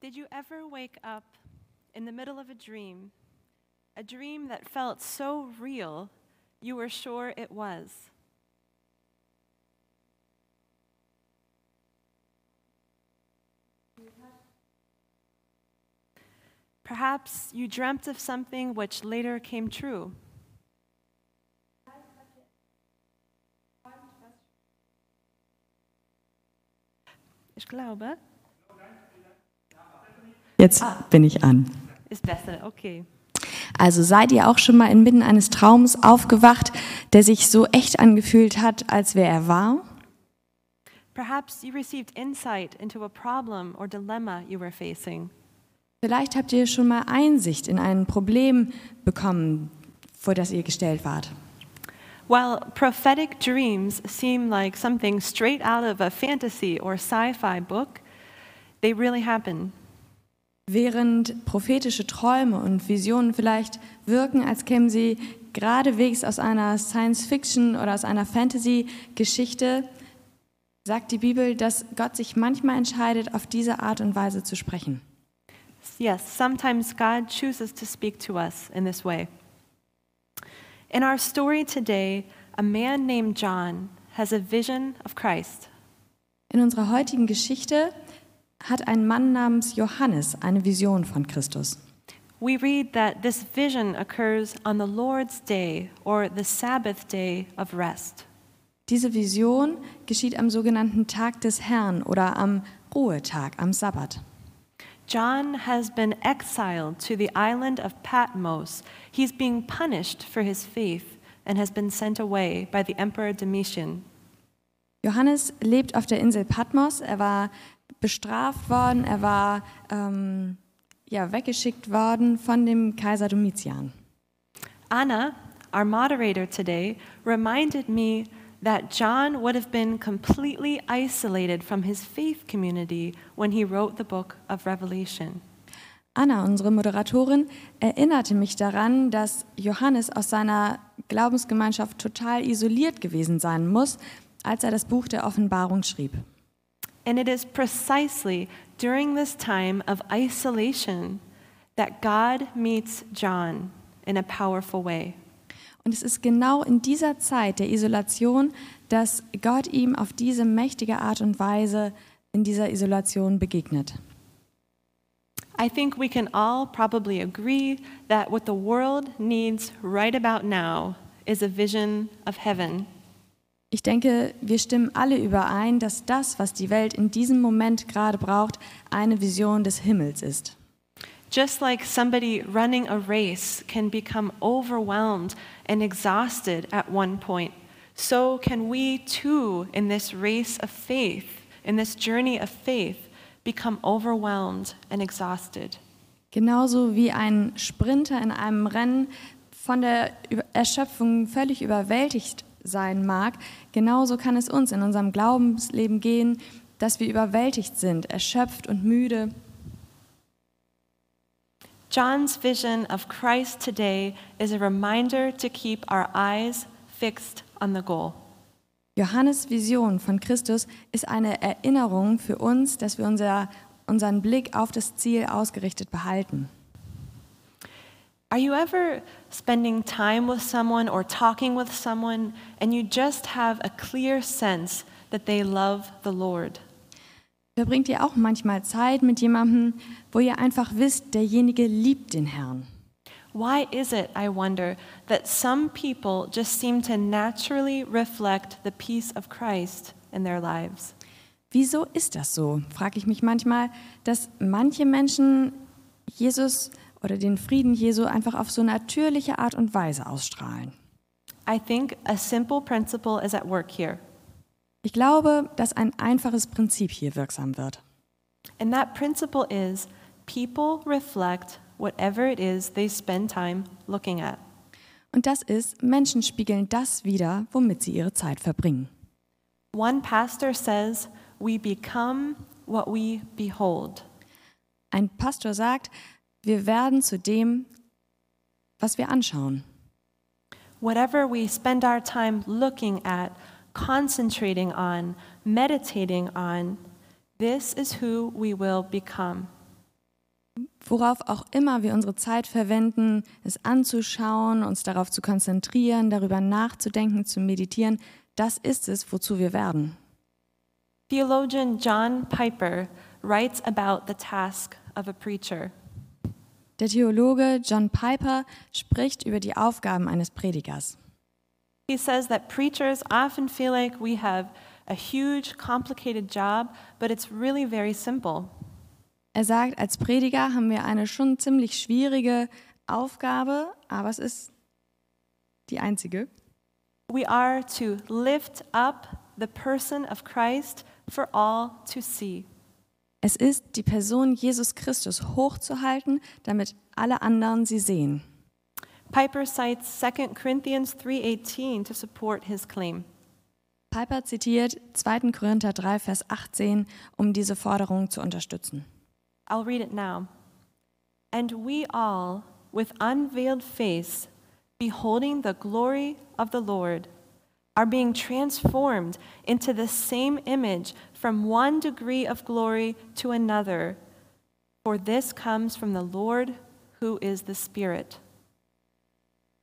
Did you ever wake up in the middle of a dream, a dream that felt so real you were sure it was? Perhaps you dreamt of something which later came true. Ich glaube, Jetzt bin ich an. ist besser, okay. Also seid ihr auch schon mal inmitten eines Traums aufgewacht, der sich so echt angefühlt hat, als wäre er wahr? Perhaps you received insight into a problem or dilemma you were facing. Vielleicht habt ihr schon mal Einsicht in ein Problem bekommen, vor das ihr gestellt wart. While prophetic dreams seem like something straight out of a fantasy or sci fi book, they really happen. Während prophetische Träume und Visionen vielleicht wirken, als kämen sie geradewegs aus einer Science-Fiction oder aus einer Fantasy-Geschichte, sagt die Bibel, dass Gott sich manchmal entscheidet, auf diese Art und Weise zu sprechen. Yes, sometimes God chooses to speak to us in this way. In our story today, a man named John has a vision of Christ. In unserer heutigen Geschichte hat ein Mann namens Johannes eine Vision von Christus. We read that this vision occurs on the Lord's day or the Sabbath day of rest. Diese Vision geschieht am sogenannten Tag des Herrn oder am Ruhetag, am Sabbat. John has been exiled to the island of Patmos. He's being punished for his faith and has been sent away by the Emperor Domitian. Johannes lebt auf der Insel Patmos. Er war bestraft worden, er war ähm, ja, weggeschickt worden von dem Kaiser Domitian. Anna, our moderator today, reminded me that John would have been completely isolated from his faith community when he wrote the book of Revelation. Anna, unsere Moderatorin, erinnerte mich daran, dass Johannes aus seiner Glaubensgemeinschaft total isoliert gewesen sein muss, als er das Buch der Offenbarung schrieb. And it is precisely during this time of isolation that God meets John in a powerful way. Und es ist genau in dieser Zeit der Isolation, dass Gott ihm auf diese mächtige Art und Weise in dieser Isolation begegnet. I think we can all probably agree that what the world needs right about now is a vision of heaven. Ich denke, wir stimmen alle überein, dass das, was die Welt in diesem Moment gerade braucht, eine Vision des Himmels ist. Just like somebody running a race can become overwhelmed and exhausted at one point, so can we too, in this race of faith, in this journey of faith, become overwhelmed and exhausted. Genauso wie ein Sprinter in einem Rennen von der Erschöpfung völlig überwältigt sein mag, genauso kann es uns in unserem Glaubensleben gehen, dass wir überwältigt sind, erschöpft und müde. John's vision of Christ today is a reminder to keep our eyes fixed on the goal. Johannes Vision von Christus ist eine Erinnerung für uns, dass wir unser, unseren Blick auf das Ziel ausgerichtet behalten. Are you ever spending time with someone or talking with someone and you just have a clear sense that they love the Lord? Verbringt ihr auch manchmal Zeit mit jemandem, wo ihr einfach wisst, derjenige liebt den Herrn? Why is it, I wonder, that some people just seem to naturally reflect the peace of Christ in their lives? Wieso ist das so? Frage ich mich manchmal, dass manche Menschen Jesus oder den Frieden Jesu einfach auf so natürliche Art und Weise ausstrahlen. Ich glaube, dass ein einfaches Prinzip hier wirksam wird. And that principle is people reflect whatever it is they spend time looking at. Und das ist, Menschen spiegeln das wider, womit sie ihre Zeit verbringen. One pastor says, We become what we behold. Ein Pastor sagt, wir werden zu dem, was wir anschauen. Whatever we spend our time looking at, concentrating on, meditating on, this is who we will become. worauf auch immer wir unsere Zeit verwenden, es anzuschauen, uns darauf zu konzentrieren, darüber nachzudenken, zu meditieren, das ist es, wozu wir werden. Theologian John Piper writes about the task of a preacher. Der Theologe John Piper spricht über die Aufgaben eines Predigers. He says that preachers often feel like we have a huge, complicated job, but it's really very simple. Er sagt, als Prediger haben wir eine schon ziemlich schwierige Aufgabe, aber es ist die einzige. We are to lift up the person of Christ for all to see. Es ist, die Person Jesus Christus hochzuhalten, damit alle anderen sie sehen. Piper cites 2 Corinthians 3:18 to support his claim. Piper zitiert 2. Korinther 3, Vers 18, um diese Forderung zu unterstützen. I'll read it now. And we all, with unveiled face, beholding the glory of the Lord, are being transformed into the same image from one degree of glory to another. For this comes from the Lord who is the Spirit.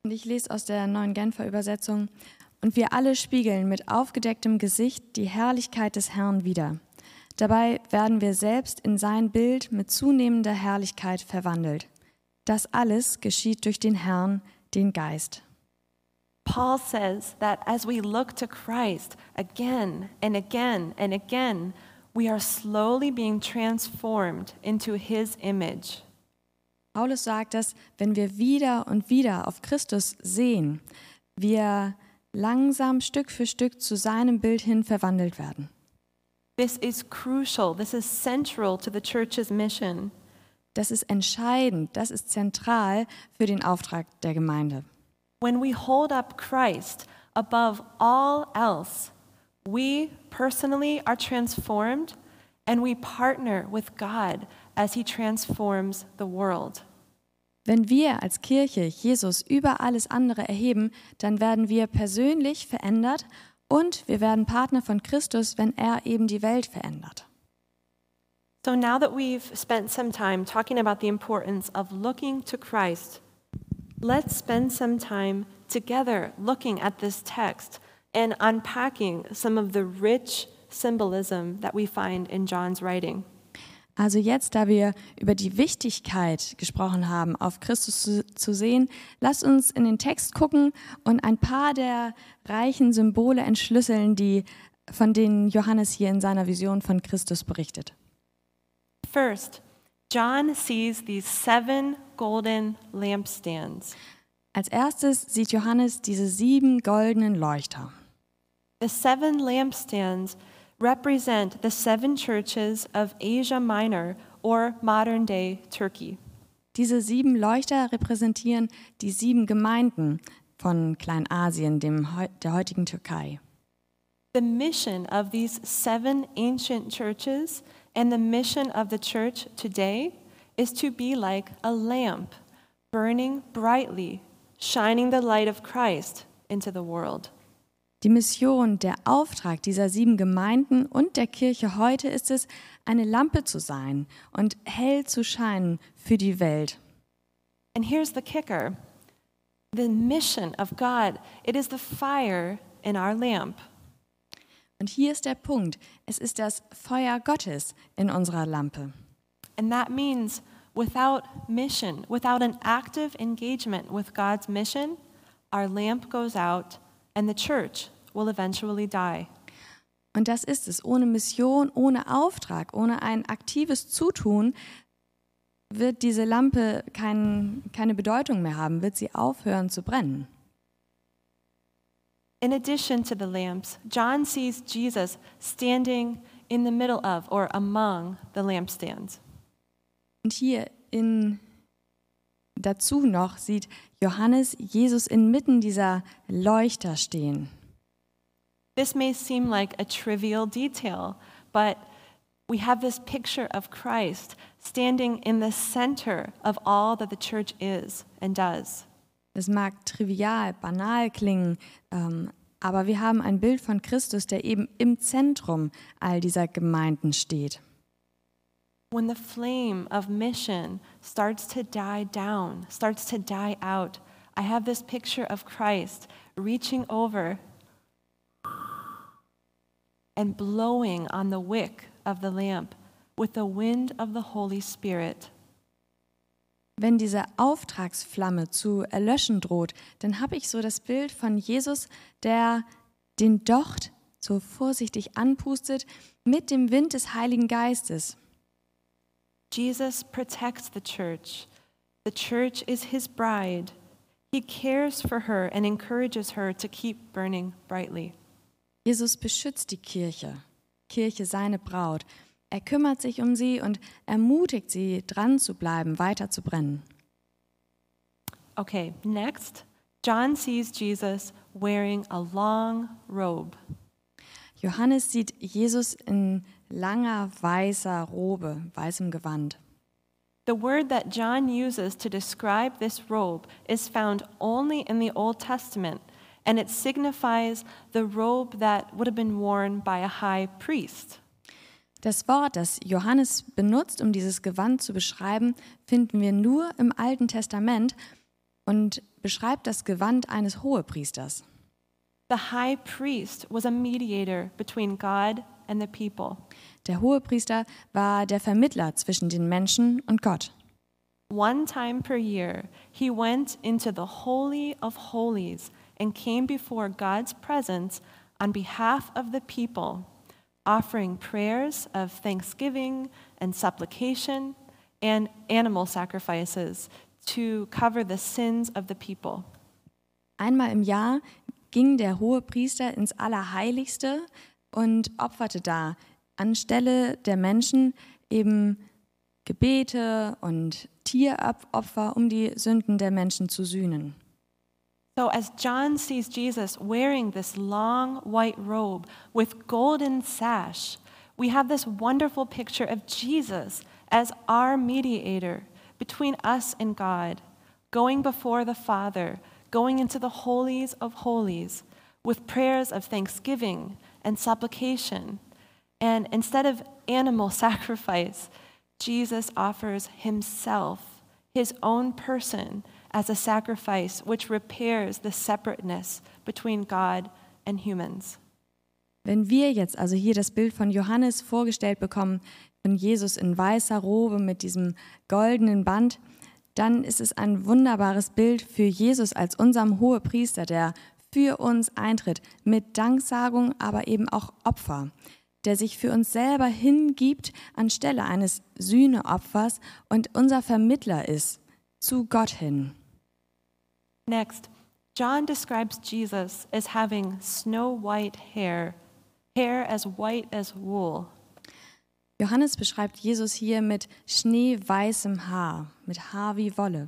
Und ich lese aus der neuen Genfer Übersetzung. Und wir alle spiegeln mit aufgedecktem Gesicht die Herrlichkeit des Herrn wider. Dabei werden wir selbst in sein Bild mit zunehmender Herrlichkeit verwandelt. Das alles geschieht durch den Herrn, den Geist. Paul says that as we look to Christ again and again and again, we are slowly being transformed into his image. Paulus sagt, dass wenn wir wieder und wieder auf Christus sehen, wir langsam Stück für Stück zu seinem Bild hin verwandelt werden. This is crucial. This is central to the church's mission. Das ist entscheidend, das ist zentral für den Auftrag der Gemeinde. When we hold up Christ above all else, we personally are transformed and we partner with God as he transforms the world. Wenn wir als Kirche Jesus über alles andere erheben, dann werden wir persönlich verändert und wir werden Partner von Christus, wenn er eben die Welt verändert. So now that we've spent some time talking about the importance of looking to Christ, let's spend some time together looking at this text and unpacking some of the rich symbolism that we find in John's writing. Also jetzt, da wir über die Wichtigkeit gesprochen haben, auf Christus zu, zu, sehen, lasst uns in den Text gucken und ein paar der reichen Symbole entschlüsseln, die, von denen Johannes hier in seiner Vision von Christus berichtet. First, John sees these seven golden lampstands. Als erstes sieht Johannes diese sieben goldenen Leuchter. The seven lampstands represent the seven churches of Asia Minor or modern day Turkey. Diese sieben Leuchter repräsentieren die sieben Gemeinden von Kleinasien, dem, der heutigen Türkei. The mission of these seven ancient churches and the mission of the church today is to be like a lamp burning brightly, shining the light of Christ into the world. Die Mission, der Auftrag dieser sieben Gemeinden und der Kirche heute ist es, eine Lampe zu sein und hell zu scheinen für die Welt. And here's the kicker. The mission of God, it is the fire in our lamp. Und hier ist der Punkt. Es ist das Feuer Gottes in unserer Lampe. And that means without mission, without an active engagement with God's mission, our lamp goes out and the church will eventually die. Und das ist es. Ohne Mission, ohne Auftrag, ohne ein aktives Zutun wird diese Lampe kein, keine Bedeutung mehr haben, wird sie aufhören zu brennen. In addition to the lamps, John sees Jesus standing in the middle of or among the lampstands. Und hier in, dazu noch sieht Johannes Jesus inmitten dieser Leuchter stehen. This may seem like a trivial detail, but we have this picture of Christ standing in the center of all that the church is and does. Das mag trivial, banal klingen, ähm, aber wir haben ein Bild von Christus, der eben im Zentrum all dieser Gemeinden steht. when the flame of mission starts to die down, starts to die out, I have this picture of Christ reaching over and blowing on the wick of the lamp with the wind of the Holy Spirit. Wenn diese Auftragsflamme zu erlöschen droht, dann habe ich so das Bild von Jesus, der den Docht so vorsichtig anpustet mit dem Wind des Heiligen Geistes. Jesus protects the church. The church is his bride. He cares for her and encourages her to keep burning brightly. Jesus beschützt die Kirche, Kirche seine Braut. Er kümmert sich um sie und ermutigt sie, dran zu bleiben, weiter zu brennen. Okay, next, John sees Jesus wearing a long robe. Johannes sieht Jesus in langer weißer Robe, weißem Gewand. The word that John uses to describe this robe is found only in the Old Testament, and it signifies the robe that would have been worn by a high priest. Das Wort, das Johannes benutzt, um dieses Gewand zu beschreiben, finden wir nur im Alten Testament und beschreibt das Gewand eines Hohepriesters. The high priest was a mediator between God and the people. Der Hohepriester war der Vermittler zwischen den Menschen und Gott. One time per year, he went into the Holy of Holies and came before God's presence on behalf of the people, offering prayers of thanksgiving and supplication and animal sacrifices to cover the sins of the people. Einmal im Jahr ging der Hohepriester ins Allerheiligste und opferte da anstelle der Menschen eben Gebete und Tieropfer, um die Sünden der Menschen zu sühnen. So, as John sees Jesus wearing this long white robe with golden sash, we have this wonderful picture of Jesus as our mediator between us and God, going before the Father, going into the holies of holies with prayers of thanksgiving and supplication. And instead of animal sacrifice, Jesus offers himself, his own person, as a sacrifice which repairs the separateness between God and humans. Wenn wir jetzt also hier das Bild von Johannes vorgestellt bekommen, von Jesus in weißer Robe mit diesem goldenen Band, dann ist es ein wunderbares Bild für Jesus als unserem Hohepriester, der für uns eintritt, mit Danksagung, aber eben auch Opfer, der sich für uns selber hingibt anstelle eines Sühneopfers und unser Vermittler ist zu Gott hin. Next, John describes Jesus as having snow white hair, hair as white as wool. Johannes beschreibt Jesus hier mit schneeweißem Haar, mit Haar wie Wolle.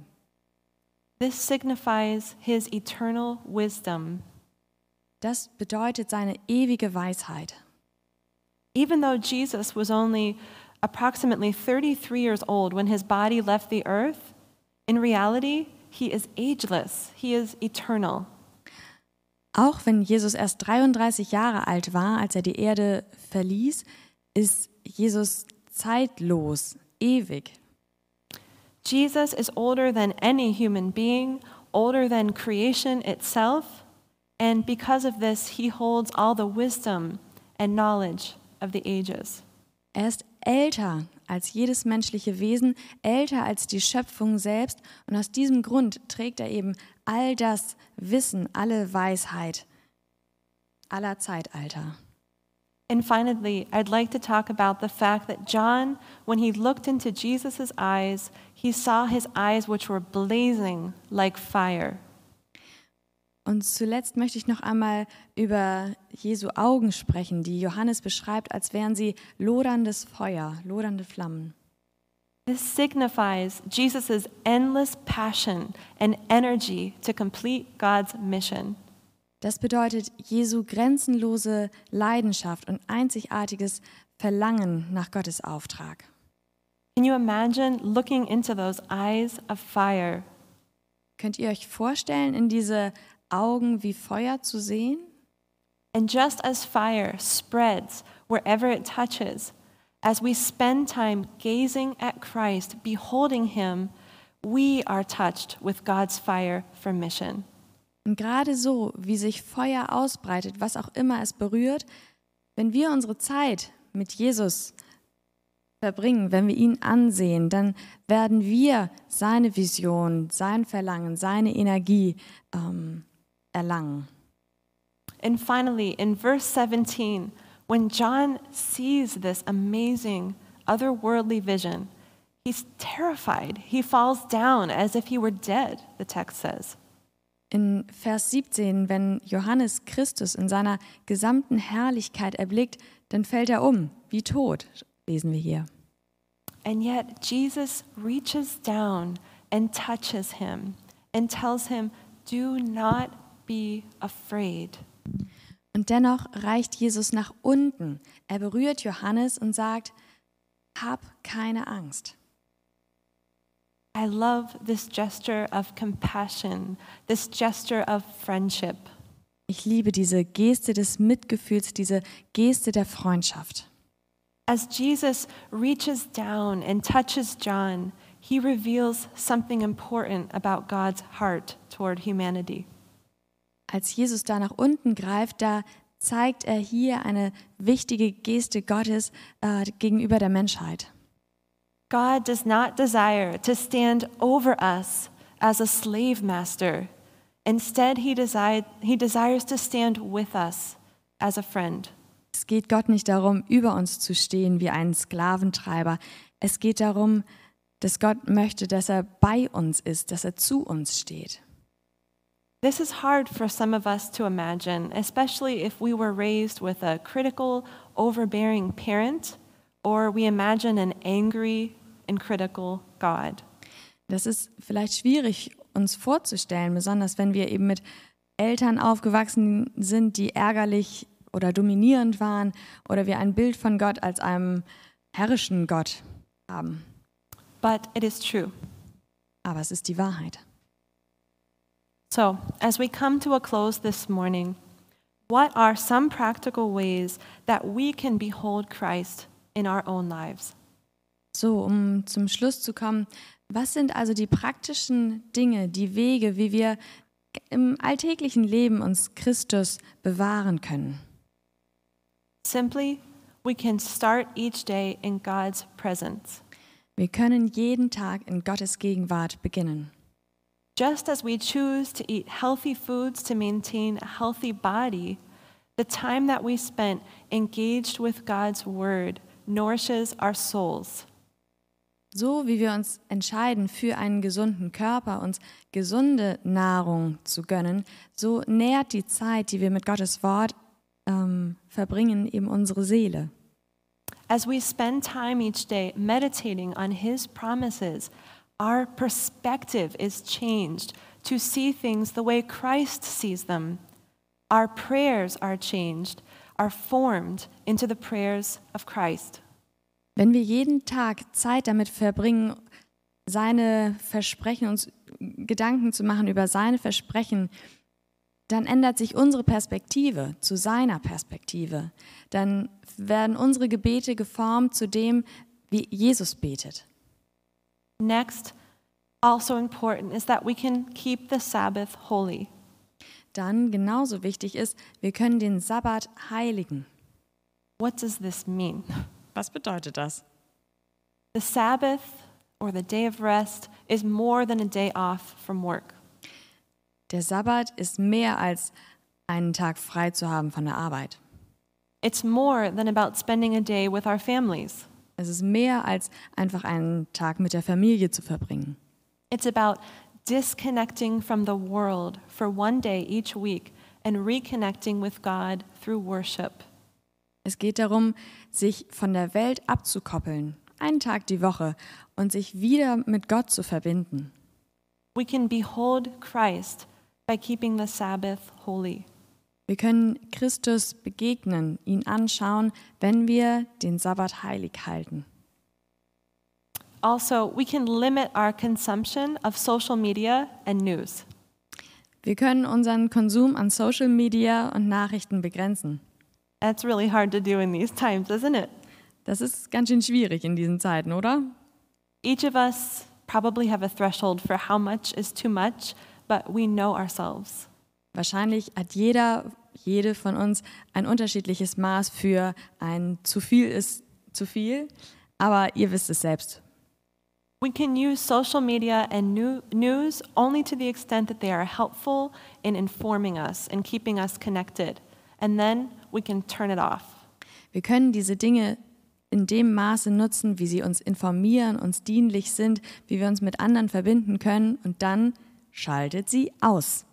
This signifies his eternal wisdom. Das bedeutet seine ewige Weisheit. Even though Jesus was only approximately 33 years old when his body left the earth, in reality, he is ageless, he is eternal. Auch wenn Jesus erst 33 Jahre alt war, als er die Erde verließ, ist Jesus zeitlos, ewig. Jesus is older than any human being, older than creation itself, and because of this, he holds all the wisdom and knowledge of the ages. Er ist älter als jedes menschliche Wesen, älter als die Schöpfung selbst und aus diesem Grund trägt er eben all das Wissen, alle Weisheit aller Zeitalter. And finally, I'd like to talk about the fact that John, when he looked into Jesus' eyes, he saw his eyes which were blazing like fire. Und zuletzt möchte ich noch einmal über Jesu Augen sprechen, die Johannes beschreibt, als wären sie loderndes Feuer, lodernde Flammen. This signifies Jesus' endless passion and energy to complete God's mission. Das bedeutet Jesu grenzenlose Leidenschaft und einzigartiges Verlangen nach Gottes Auftrag. Can you imagine looking into those eyes of fire? Könnt ihr euch vorstellen, in diese Augen wie Feuer zu sehen? And just as fire spreads wherever it touches, As we spend time gazing at Christ, beholding him, we are touched with God's fire for mission. Und gerade so, wie sich Feuer ausbreitet, was auch immer es berührt, wenn wir unsere Zeit mit Jesus verbringen, wenn wir ihn ansehen, dann werden wir seine Vision, sein Verlangen, seine Energie ähm, erlangen. And finally, in verse 17, when John sees this amazing otherworldly vision, he's terrified. He falls down as if he were dead, the text says. In Vers 17, wenn Johannes Christus in seiner gesamten Herrlichkeit erblickt, dann fällt er um, wie tot, lesen wir hier. And yet, Jesus reaches down and touches him and tells him, Do not be afraid. Und dennoch reicht Jesus nach unten. Er berührt Johannes und sagt, hab keine Angst. I love this gesture of compassion, this gesture of friendship. Ich liebe diese Geste des Mitgefühls, diese Geste der Freundschaft. As Jesus reaches down and touches John, he reveals something important about God's heart toward humanity. Als Jesus da nach unten greift, da zeigt er hier eine wichtige Geste Gottes äh, gegenüber der Menschheit. God does not desire to stand over us as a slave master. Instead, he, desi- he desires to stand with us as a friend. Es geht Gott nicht darum, über uns zu stehen wie ein Sklaventreiber. Es geht darum, dass Gott möchte, dass er bei uns ist, dass er zu uns steht. This is hard for some of us to imagine, especially if we were raised with a critical, overbearing parent, or we imagine an angry and critical God. Das ist vielleicht schwierig uns vorzustellen, besonders wenn wir eben mit Eltern aufgewachsen sind, die ärgerlich oder dominierend waren oder wir ein Bild von Gott als einem herrischen Gott haben. But it is true. Aber es ist die Wahrheit. So, as we come to a close this morning, what are some practical ways that we can behold Christ in our own lives? So, um zum Schluss zu kommen, was sind also die praktischen Dinge, die Wege, wie wir im alltäglichen Leben uns Christus bewahren können? Simply, we can start each day in God's presence. Wir können jeden Tag in Gottes Gegenwart beginnen. Just as we choose to eat healthy foods to maintain a healthy body, the time that we spent engaged with God's word nourishes our souls. So wie wir uns entscheiden, für einen gesunden Körper uns gesunde Nahrung zu gönnen, so nährt die Zeit, die wir mit Gottes Wort ähm, verbringen, eben unsere Seele. As we spend time each day meditating on His promises, our perspective is changed to see things the way Christ sees them. Our prayers are changed, are formed into the prayers of Christ. Wenn wir jeden Tag Zeit damit verbringen, seine Versprechen, uns Gedanken zu machen über seine Versprechen, dann ändert sich unsere Perspektive zu seiner Perspektive. Dann werden unsere Gebete geformt zu dem, wie Jesus betet. Next, also important is that we can keep the Sabbath holy. Dann genauso wichtig ist, wir können den Sabbat heiligen. What does this mean? Was bedeutet das? The Sabbath, or the day of rest, is more than a day off from work. Der Sabbat ist mehr als einen Tag frei zu haben von der Arbeit. It's more than about spending a day with our families. Es ist mehr als einfach einen Tag mit der Familie zu verbringen. It's about disconnecting from the world for one day each week and reconnecting with God through worship. Es geht darum, sich von der Welt abzukoppeln, einen Tag die Woche und sich wieder mit Gott zu verbinden. We can behold Christ by keeping the Sabbath holy. Wir können Christus begegnen, ihn anschauen, wenn wir den Sabbat heilig halten. Also, we can limit our consumption of social media and news. Wir können unseren Konsum an Social Media und Nachrichten begrenzen. That's really hard to do in these times, isn't it? Das ist ganz schön schwierig in diesen Zeiten, oder? Each of us probably have a threshold for how much is too much, but we know ourselves. Wahrscheinlich hat jeder, jede von uns ein unterschiedliches Maß für ein zu viel ist zu viel, aber ihr wisst es selbst. We can use social media and new news only to the extent that they are helpful in informing us and keeping us connected. And then we can turn it off. Wir können diese Dinge in dem Maße nutzen, wie sie uns informieren, uns dienlich sind, wie wir uns mit anderen verbinden können und dann schaltet sie aus.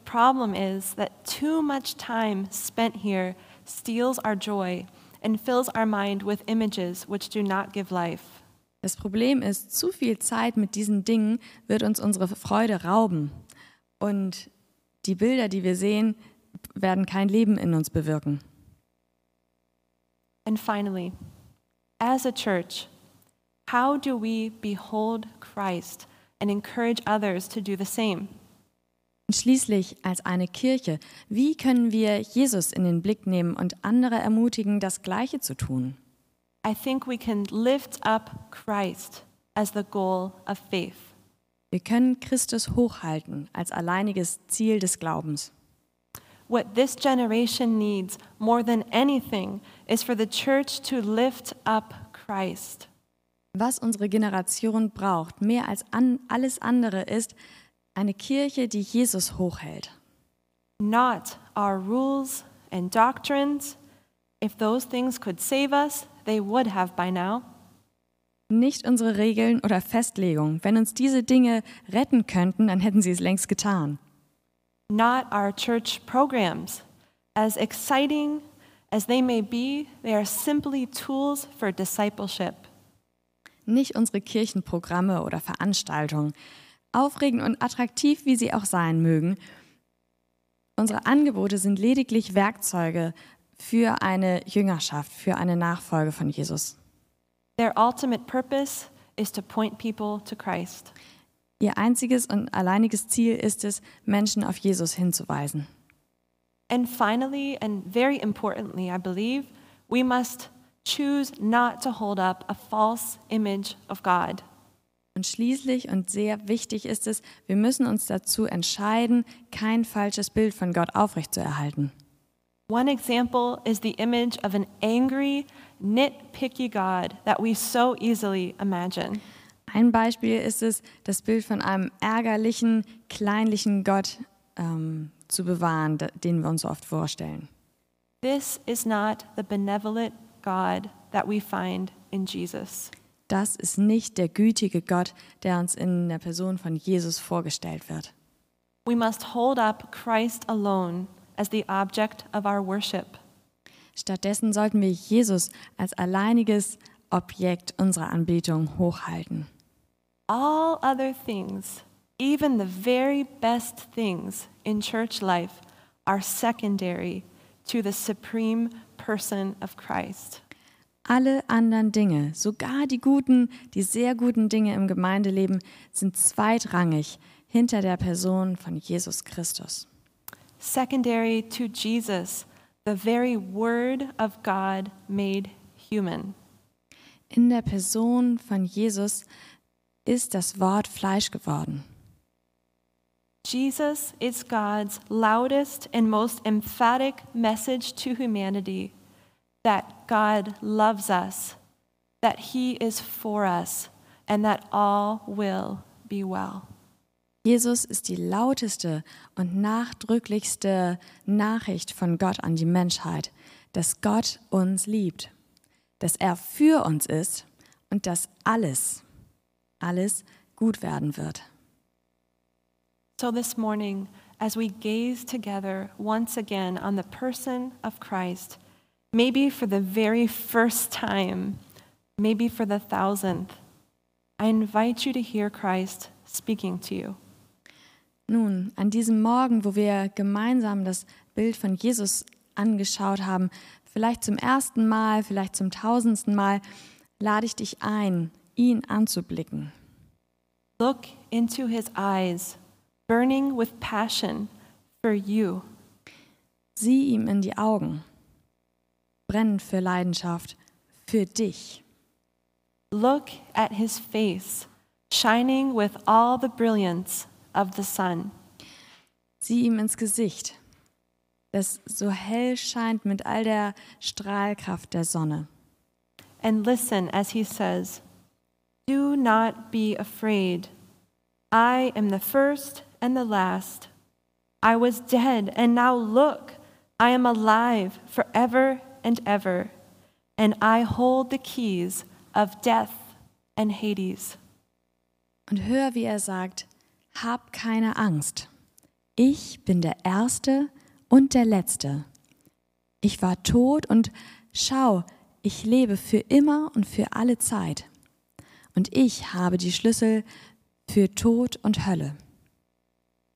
The problem is that too much time spent here steals our joy and fills our mind with images which do not give life. Das Problem ist, zu viel Zeit mit diesen Dingen wird uns unsere Freude rauben. Und die Bilder, die wir sehen, werden kein Leben in uns bewirken. And finally, as a church, how do we behold Christ and encourage others to do the same? Und schließlich als eine Kirche, wie können wir Jesus in den Blick nehmen und andere ermutigen, das Gleiche zu tun? I think we can lift up Christ as the goal of faith. Wir können Christus hochhalten als alleiniges Ziel des Glaubens. What this generation needs more than anything is for the church to lift up Christ. Was unsere Generation braucht, mehr als an alles andere, ist eine Kirche, die Jesus hochhält. Not our rules and doctrines. If those things could save us, they would have by now. Nicht unsere Regeln oder Festlegungen. Wenn uns diese Dinge retten könnten, dann hätten sie es längst getan. Not our church programs. As exciting as they may be, they are simply tools for discipleship. Nicht unsere Kirchenprogramme oder Veranstaltungen. Aufregend und attraktiv, wie sie auch sein mögen. Unsere Angebote sind lediglich Werkzeuge für eine Jüngerschaft, für eine Nachfolge von Jesus. Their ultimate purpose is to point people to Christ. Ihr einziges und alleiniges Ziel ist es, Menschen auf Jesus hinzuweisen. And finally, and very importantly, I believe, we must choose not to hold up a false image of God. Und schließlich und sehr wichtig ist es, wir müssen uns dazu entscheiden, kein falsches Bild von Gott aufrechtzuerhalten. One example is the image of an angry, nitpicky God that we so easily imagine. Ein Beispiel ist es, das Bild von einem ärgerlichen, kleinlichen Gott ähm, zu bewahren, den wir uns oft vorstellen. This is not the benevolent God that we find in Jesus. Das ist nicht der gütige Gott, der uns in der Person von Jesus vorgestellt wird. We must hold up Christ alone as the object of our worship. Stattdessen sollten wir Jesus als alleiniges Objekt unserer Anbetung hochhalten. All other things, even the very best things in church life, are secondary to the supreme person of Christ. Alle anderen Dinge, sogar die guten, die sehr guten Dinge im Gemeindeleben, sind zweitrangig hinter der Person von Jesus Christus. Secondary to Jesus, the very Word of God made human. In der Person von Jesus ist das Wort Fleisch geworden. Jesus is God's loudest and most emphatic message to humanity that God loves us, that He is for us, and that all will be well. Jesus ist die lauteste und nachdrücklichste Nachricht von Gott an die Menschheit, dass Gott uns liebt, dass er für uns ist und dass alles, alles gut werden wird. So this morning, as we gaze together once again on the person of Christ, maybe for the very first time, maybe for the thousandth, I invite you to hear Christ speaking to you. Nun, an diesem Morgen, wo wir gemeinsam das Bild von Jesus angeschaut haben, vielleicht zum ersten Mal, vielleicht zum tausendsten Mal, lade ich dich ein, ihn anzublicken. Look into his eyes, burning with passion for you. Sieh ihm in die Augen, brennend für Leidenschaft für dich. Look at his face, shining with all the brilliance of the sun. Sieh ihm ins Gesicht, das so hell scheint mit all der Strahlkraft der Sonne. And listen as he says, Do not be afraid. I am the first and the last. I was dead, and now look, I am alive forever and ever, and I hold the keys of death and Hades. Und hör, wie er sagt, hab keine Angst. Ich bin der Erste und der Letzte. Ich war tot und schau, ich lebe für immer und für alle Zeit. Und ich habe die Schlüssel für Tod und Hölle.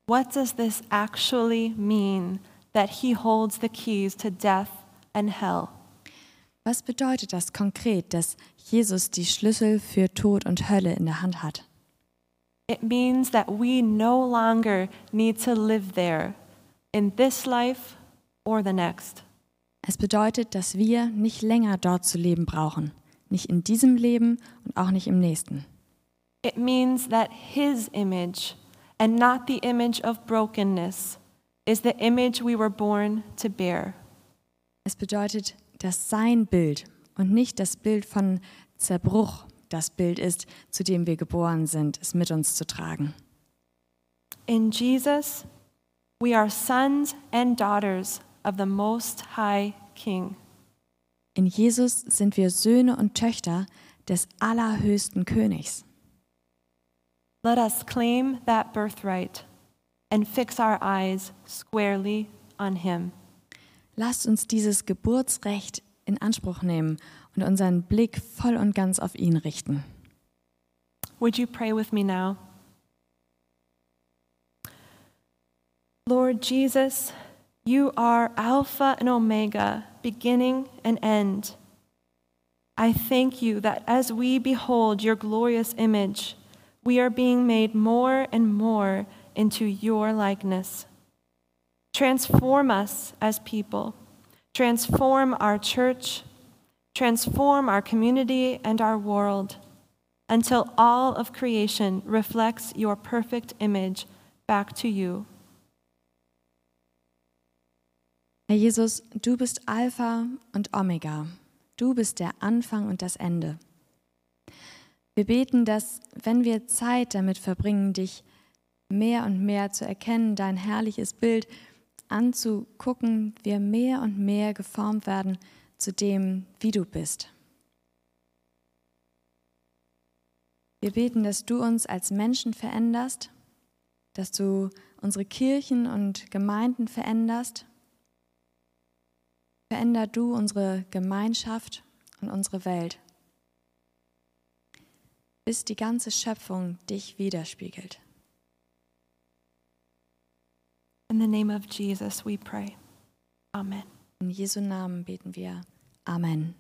What does this actually mean that he holds the keys to death and hell? Was bedeutet das konkret, dass Jesus die Schlüssel für Tod und Hölle in der Hand hat? It means that we no longer need to live there in this life or the next. Es bedeutet, dass wir nicht länger dort zu leben brauchen, nicht in diesem Leben und auch nicht im nächsten. It means that his image and not the image of brokenness is the image we were born to bear. Es bedeutet, dass sein Bild und nicht das Bild von Zerbruch das Bild ist, zu dem wir geboren sind, es mit uns zu tragen. In Jesus, we are sons and daughters of the Most High King. In Jesus sind wir Söhne und Töchter des allerhöchsten Königs. Let us claim that birthright and fix our eyes squarely on Him. Lasst uns dieses Geburtsrecht in Anspruch nehmen und unseren Blick voll und ganz auf ihn richten. Would you pray with me now? Lord Jesus, you are Alpha and Omega, beginning and end. I thank you that as we behold your glorious image, we are being made more and more into your likeness. Transform us as people, transform our church, transform our community and our world until all of creation reflects your perfect image back to you. Herr Jesus, du bist Alpha und Omega. Du bist der Anfang und das Ende. Wir beten, dass wenn wir Zeit damit verbringen, dich mehr und mehr zu erkennen, dein herrliches Bild anzugucken, wir mehr und mehr geformt werden zu dem, wie du bist. Wir beten, dass du uns als Menschen veränderst, dass du unsere Kirchen und Gemeinden veränderst. Veränder du unsere Gemeinschaft und unsere Welt, bis die ganze Schöpfung dich widerspiegelt. In the name of Jesus, we pray. Amen. In Jesu Namen beten wir. Amen.